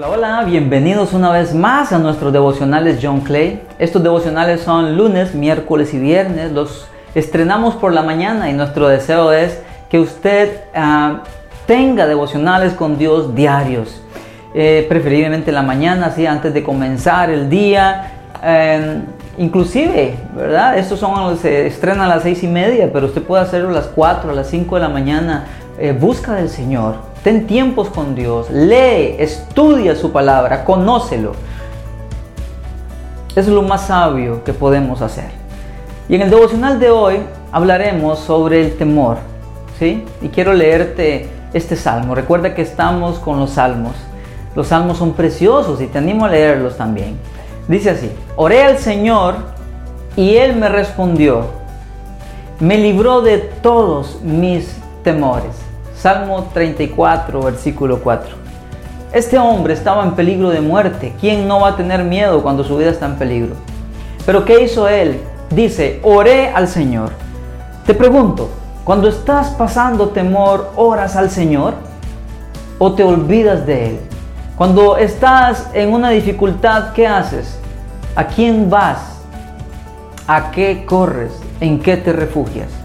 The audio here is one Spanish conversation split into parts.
Hola, hola, bienvenidos una vez más a nuestros devocionales John Clay. Estos devocionales son lunes, miércoles y viernes. Los estrenamos por la mañana y nuestro deseo es que usted uh, tenga devocionales con Dios diarios. Eh, preferiblemente en la mañana, así antes de comenzar el día. Eh, inclusive, ¿verdad? Estos son, se estrenan a las seis y media, pero usted puede hacerlo a las 4, a las 5 de la mañana. Eh, busca del Señor, ten tiempos con Dios, lee, estudia su palabra, conócelo. Es lo más sabio que podemos hacer. Y en el devocional de hoy hablaremos sobre el temor, ¿sí? Y quiero leerte este salmo. Recuerda que estamos con los salmos. Los salmos son preciosos y te animo a leerlos también. Dice así, oré al Señor y Él me respondió, me libró de todos mis temores. Salmo 34, versículo 4. Este hombre estaba en peligro de muerte. ¿Quién no va a tener miedo cuando su vida está en peligro? Pero ¿qué hizo él? Dice, oré al Señor. Te pregunto, cuando estás pasando temor, ¿oras al Señor? ¿O te olvidas de Él? Cuando estás en una dificultad, ¿qué haces? ¿A quién vas? ¿A qué corres? ¿En qué te refugias?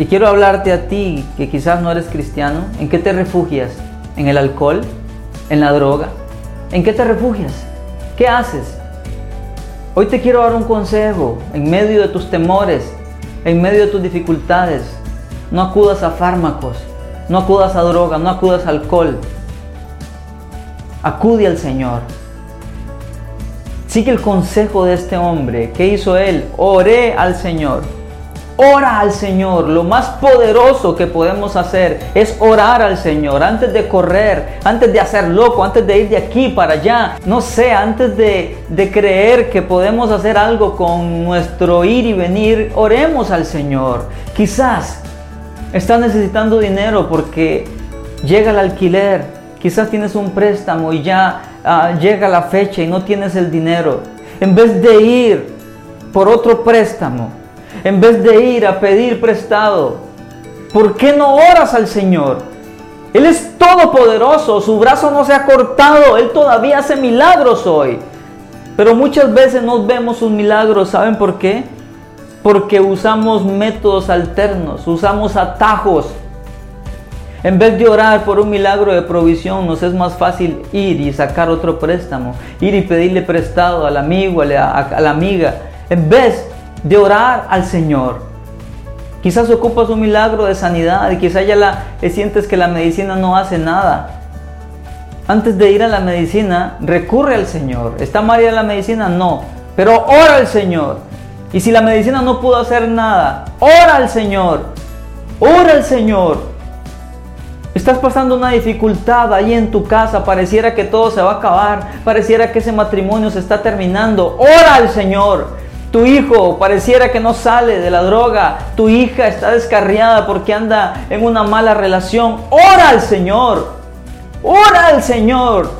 Y quiero hablarte a ti que quizás no eres cristiano, ¿en qué te refugias? ¿En el alcohol? ¿En la droga? ¿En qué te refugias? ¿Qué haces? Hoy te quiero dar un consejo en medio de tus temores, en medio de tus dificultades. No acudas a fármacos, no acudas a droga, no acudas a alcohol. Acude al Señor. Sigue el consejo de este hombre. ¿Qué hizo él? Oré al Señor. Ora al Señor. Lo más poderoso que podemos hacer es orar al Señor. Antes de correr, antes de hacer loco, antes de ir de aquí para allá. No sé, antes de, de creer que podemos hacer algo con nuestro ir y venir, oremos al Señor. Quizás estás necesitando dinero porque llega el alquiler. Quizás tienes un préstamo y ya uh, llega la fecha y no tienes el dinero. En vez de ir por otro préstamo, en vez de ir a pedir prestado, ¿por qué no oras al Señor? Él es todopoderoso, su brazo no se ha cortado, Él todavía hace milagros hoy. Pero muchas veces no vemos sus milagros, ¿saben por qué? Porque usamos métodos alternos, usamos atajos. En vez de orar por un milagro de provisión, nos es más fácil ir y sacar otro préstamo, ir y pedirle prestado al amigo, a la, a la amiga, en vez de orar al Señor. Quizás ocupas un milagro de sanidad y quizás ya la, sientes que la medicina no hace nada. Antes de ir a la medicina, recurre al Señor. ¿Está mal ir a la medicina? No. Pero ora al Señor. Y si la medicina no pudo hacer nada, ora al Señor. Ora al Señor. Estás pasando una dificultad ahí en tu casa, pareciera que todo se va a acabar, pareciera que ese matrimonio se está terminando. Ora al Señor. Tu hijo pareciera que no sale de la droga. Tu hija está descarriada porque anda en una mala relación. Ora al Señor. Ora al Señor.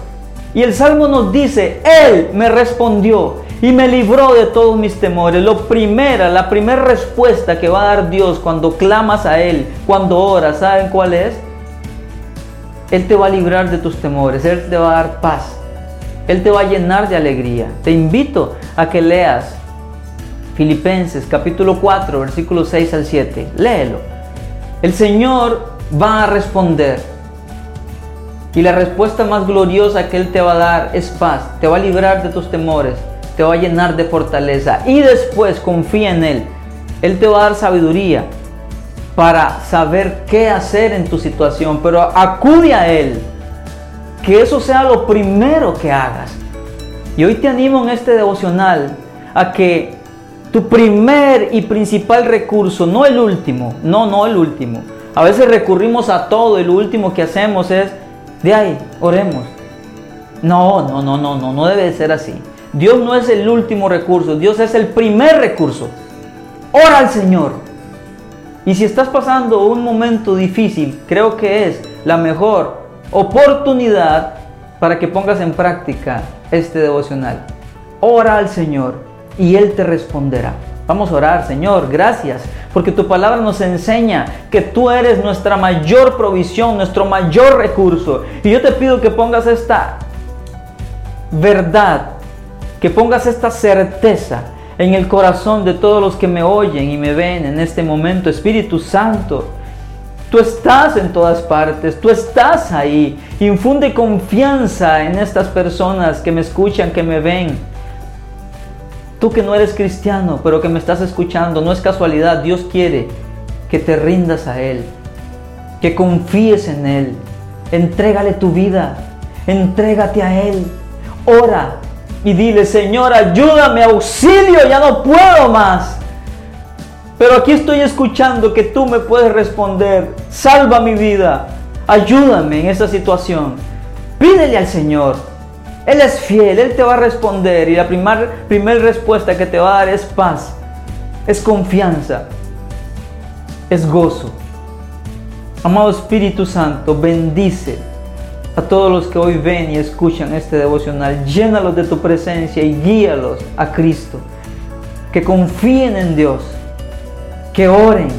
Y el Salmo nos dice, Él me respondió y me libró de todos mis temores. Lo primera, la primera respuesta que va a dar Dios cuando clamas a Él, cuando oras, ¿saben cuál es? Él te va a librar de tus temores, Él te va a dar paz, Él te va a llenar de alegría. Te invito a que leas Filipenses capítulo 4, versículos 6 al 7. Léelo. El Señor va a responder. Y la respuesta más gloriosa que Él te va a dar es paz. Te va a librar de tus temores. Te va a llenar de fortaleza. Y después confía en Él. Él te va a dar sabiduría para saber qué hacer en tu situación. Pero acude a Él. Que eso sea lo primero que hagas. Y hoy te animo en este devocional a que tu primer y principal recurso, no el último, no, no el último. A veces recurrimos a todo y lo último que hacemos es, de ahí, oremos. No, no, no, no, no, no debe ser así. Dios no es el último recurso, Dios es el primer recurso. Ora al Señor. Y si estás pasando un momento difícil, creo que es la mejor oportunidad para que pongas en práctica este devocional. Ora al Señor y Él te responderá. Vamos a orar, Señor, gracias, porque tu palabra nos enseña que tú eres nuestra mayor provisión, nuestro mayor recurso. Y yo te pido que pongas esta verdad, que pongas esta certeza en el corazón de todos los que me oyen y me ven en este momento, Espíritu Santo. Tú estás en todas partes, tú estás ahí. Infunde confianza en estas personas que me escuchan, que me ven. Tú que no eres cristiano, pero que me estás escuchando, no es casualidad, Dios quiere que te rindas a Él, que confíes en Él. Entrégale tu vida, entrégate a Él. Ora y dile, Señor, ayúdame, auxilio, ya no puedo más. Pero aquí estoy escuchando que tú me puedes responder, salva mi vida, ayúdame en esa situación. Pídele al Señor. Él es fiel, Él te va a responder y la primera primer respuesta que te va a dar es paz, es confianza, es gozo. Amado Espíritu Santo, bendice a todos los que hoy ven y escuchan este devocional. Llénalos de tu presencia y guíalos a Cristo. Que confíen en Dios que oren,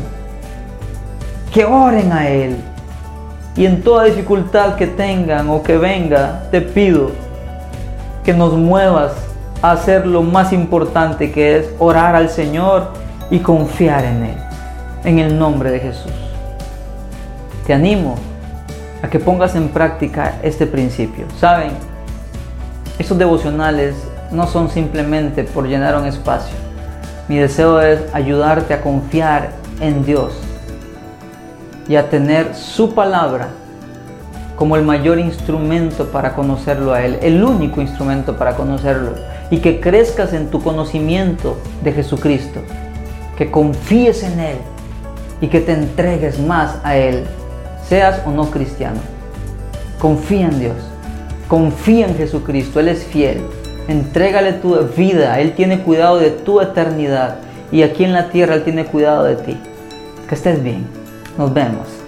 que oren a Él. Y en toda dificultad que tengan o que venga, te pido que nos muevas a hacer lo más importante que es orar al Señor y confiar en Él. En el nombre de Jesús. Te animo a que pongas en práctica este principio. Saben, esos devocionales no son simplemente por llenar un espacio mi deseo es ayudarte a confiar en Dios y a tener su palabra como el mayor instrumento para conocerlo a Él, el único instrumento para conocerlo, y que crezcas en tu conocimiento de Jesucristo, que confíes en Él y que te entregues más a Él, seas o no cristiano. Confía en Dios, confía en Jesucristo, Él es fiel. Entrégale tu vida, Él tiene cuidado de tu eternidad y aquí en la tierra Él tiene cuidado de ti. Que estés bien. Nos vemos.